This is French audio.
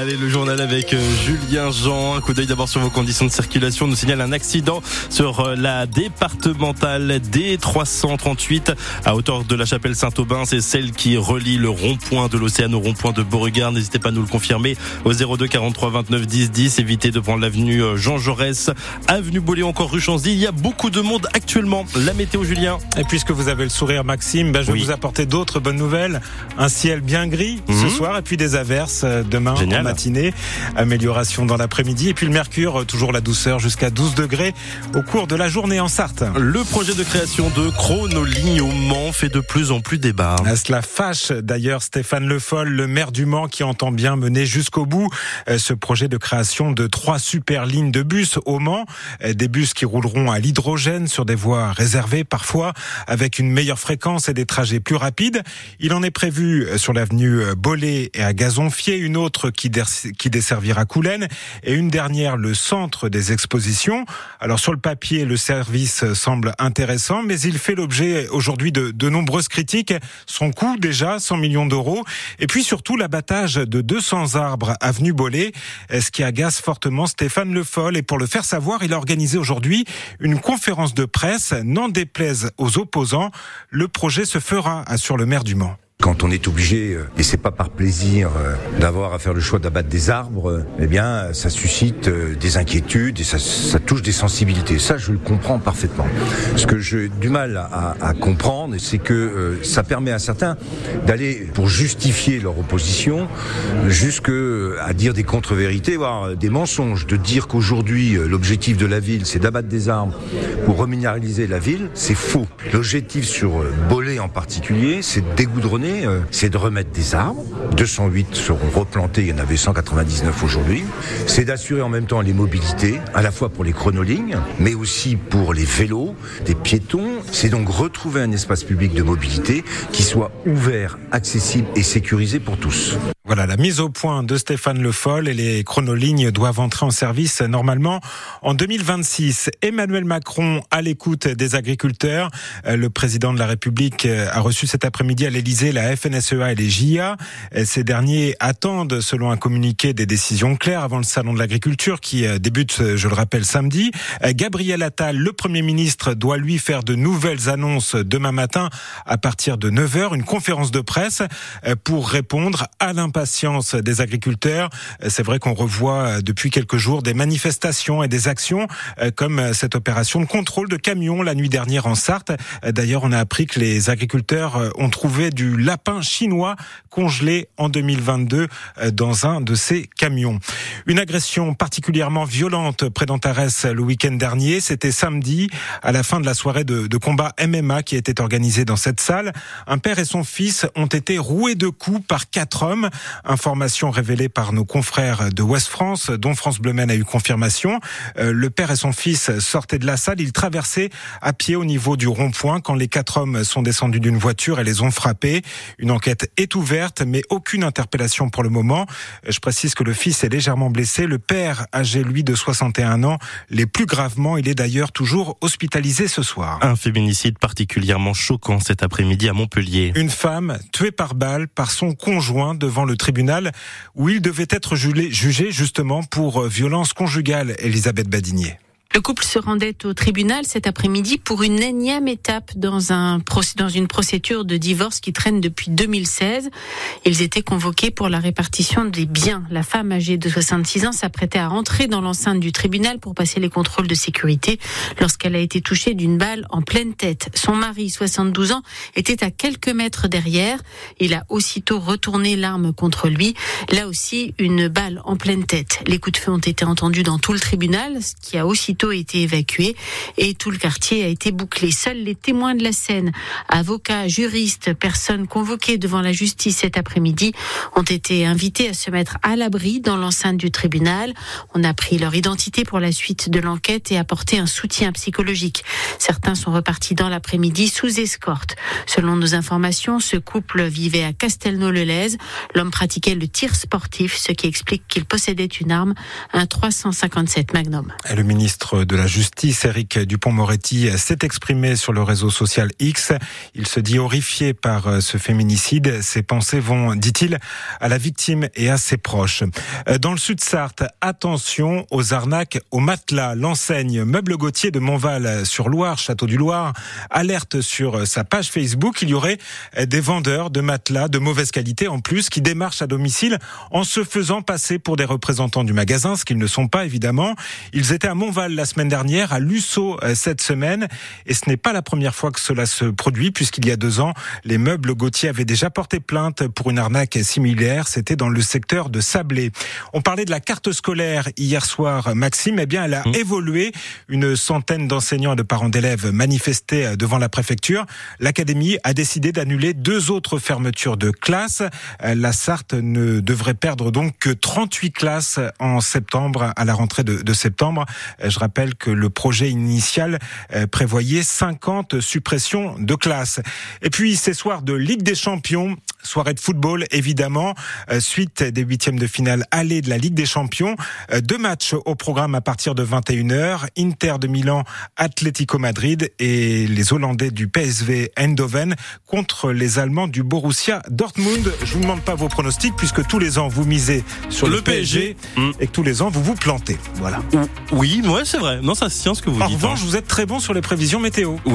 Allez, le journal avec euh, Julien Jean. Un coup d'œil d'abord sur vos conditions de circulation. On nous signale un accident sur euh, la départementale D338 à hauteur de la chapelle Saint-Aubin. C'est celle qui relie le rond-point de l'Océan au rond-point de Beauregard. N'hésitez pas à nous le confirmer au 02 43 29 10 10. Évitez de prendre l'avenue euh, Jean Jaurès, avenue Bollé, encore rue Chanzy. Il y a beaucoup de monde actuellement. La météo, Julien. Et puisque vous avez le sourire, Maxime, ben je vais vous apporter d'autres bonnes nouvelles. Un ciel bien gris ce Mhm. soir et puis des averses demain Génial. Matinée. Amélioration dans l'après-midi. Et puis le mercure, toujours la douceur jusqu'à 12 degrés au cours de la journée en Sarthe. Le projet de création de chronoligne au Mans fait de plus en plus débat. Euh, Cela fâche d'ailleurs Stéphane Le Foll, le maire du Mans, qui entend bien mener jusqu'au bout euh, ce projet de création de trois super lignes de bus au Mans. Euh, Des bus qui rouleront à l'hydrogène sur des voies réservées parfois, avec une meilleure fréquence et des trajets plus rapides. Il en est prévu euh, sur l'avenue Bollé et à Gazonfier, une autre qui, qui desservira Coulennes et une dernière le centre des expositions. Alors sur le papier, le service semble intéressant, mais il fait l'objet aujourd'hui de, de nombreuses critiques. Son coût déjà, 100 millions d'euros, et puis surtout l'abattage de 200 arbres avenue Bollé, ce qui agace fortement Stéphane Le Foll. Et pour le faire savoir, il a organisé aujourd'hui une conférence de presse. N'en déplaise aux opposants, le projet se fera, assure le maire du Mans. Quand on est obligé, euh, et c'est pas par plaisir, euh, d'avoir à faire le choix d'abattre des arbres, euh, eh bien, ça suscite des inquiétudes et ça, touche des sensibilités. Ça, je le comprends parfaitement. Ce que j'ai du mal à, comprendre, c'est que ça permet à certains d'aller, pour justifier leur opposition, jusque à dire des contre-vérités, voire des mensonges, de dire qu'aujourd'hui, l'objectif de la ville, c'est d'abattre des arbres pour reminéraliser la ville, c'est faux. L'objectif sur Bollé en particulier, c'est de dégoudronner, euh, c'est de remettre des arbres. 208 seront replantés, il y en avait 199 aujourd'hui. C'est d'assurer en même temps les mobilités, à la fois pour les chronolignes, mais aussi pour les vélos, des piétons. C'est donc retrouver un espace public de mobilité qui soit ouvert, accessible et sécurisé pour tous. Voilà la mise au point de Stéphane Le Foll et les chronolignes doivent entrer en service normalement en 2026. Emmanuel Macron à l'écoute des agriculteurs. Euh, Le président de la République euh, a reçu cet après-midi à l'Elysée la FNSEA et les JA. Euh, Ces derniers attendent, selon un communiqué, des décisions claires avant le salon de l'agriculture qui débute, je le rappelle, samedi. Gabriel Attal, le Premier ministre, doit lui faire de nouvelles annonces demain matin à partir de 9h, une conférence de presse pour répondre à l'impatience des agriculteurs. C'est vrai qu'on revoit euh, depuis quelques jours des manifestations et des actions euh, comme euh, cette opération de contrôle de camions la nuit dernière en Sarthe. D'ailleurs, on a appris que les agriculteurs ont trouvé du lapin chinois congelé en 2022 euh, dans un de ces camions. Une agression particulièrement violente près d'Antares le week-end dernier. C'était samedi, à la fin de la soirée de, de combat MMA qui était organisée dans cette salle. Un père et son fils ont été roués de coups par quatre hommes. Information révélée par nos confrères de Ouest France, dont France Bleu a eu confirmation. Euh, le père et son fils sortaient de la salle. Ils traversaient à pied au niveau du rond-point quand les quatre hommes sont descendus d'une voiture et les ont frappés. Une enquête est ouverte, mais aucune interpellation pour le moment. Je précise que le fils est légèrement blessé. Le père, âgé lui de 61 ans, les plus gravement. Il est d'ailleurs toujours hospitalisé ce soir. Un féminicide particulièrement choquant cet après-midi à Montpellier. Une femme tuée par balle par son conjoint devant le tribunal où il devait être jugé, justement pour euh, violence conjugale, Elisabeth Badinier. Le couple se rendait au tribunal cet après-midi pour une énième étape dans, un, une procédure de divorce qui traîne depuis 2016. Ils étaient convoqués pour la répartition des biens. La femme âgée de 66 ans s'apprêtait à rentrer dans l'enceinte du tribunal pour passer les contrôles de sécurité lorsqu'elle a été touchée d'une balle en pleine tête. Son mari, 72 ans, était à quelques mètres derrière. Il a aussitôt retourné l'arme contre lui. Là aussi, une balle en pleine tête. Les coups de feu ont été entendus dans tout le tribunal, ce qui a aussitôt été évacué et tout le quartier a été bouclé. Seuls les témoins de la scène, avocats, juristes, personnes convoquées devant la justice cet après-midi, ont été invités à se mettre à l'abri dans l'enceinte du tribunal. On a pris leur identité pour la suite de l'enquête et apporté un soutien psychologique. Certains sont repartis dans l'après-midi sous escorte. Selon nos informations, ce couple vivait à Castelnau-le-Lez. L'homme pratiquait le tir sportif, ce qui explique qu'il possédait une arme, un 357 Magnum. Le ministre de la Justice, Éric Dupont-Moretti, s'est exprimé sur le réseau social X. Il se dit horrifié par ce féminicide. Ses pensées vont, dit-il, à la victime et à ses proches. Dans le sud Sarthe, attention aux arnaques au matelas. L'enseigne Meuble Gauthier de Montval sur Loire, Château du Loir, alerte sur sa page Facebook. Il y aurait des vendeurs de matelas de mauvaise qualité en plus qui démarchent à domicile en se faisant passer pour des représentants du magasin, ce qu'ils ne sont pas évidemment. Ils étaient à Montval la semaine dernière, à Lusso euh, cette semaine, et ce n'est pas la première fois que cela se produit, puisqu'il y a deux ans, les meubles Gauthier avaient déjà porté plainte pour une arnaque similaire. C'était dans le secteur de Sablé. On parlait de la carte scolaire hier soir, Maxime. Eh bien, elle a mmh. évolué. Une centaine d'enseignants et de parents d'élèves manifestaient devant la préfecture. L'académie a décidé d'annuler deux autres fermetures de classes. Euh, la Sarthe ne devrait perdre donc que 38 classes en septembre, à la rentrée de, de septembre. Euh, je rappelle que le projet initial euh, prévoyait 50 suppressions de classes. Et puis ces soirs de Ligue des Champions, soirée de football évidemment, suite des huitièmes de finale aller de la Ligue des Champions. Deux matchs au programme à partir de 21h. Inter de Milan, Atlético Madrid et les Hollandais du PSV Eindhoven contre les Allemands du Borussia Dortmund. Je vous demande pas vos pronostics puisque tous les ans vous misez sur le, PSG, mm. et que tous les ans vous vous plantez. Voilà. Oui, ouais, c'est vrai. Non, ça se tient ce que vous en dites. En revanche, hein. vous êtes très bon sur les prévisions météo. Oui.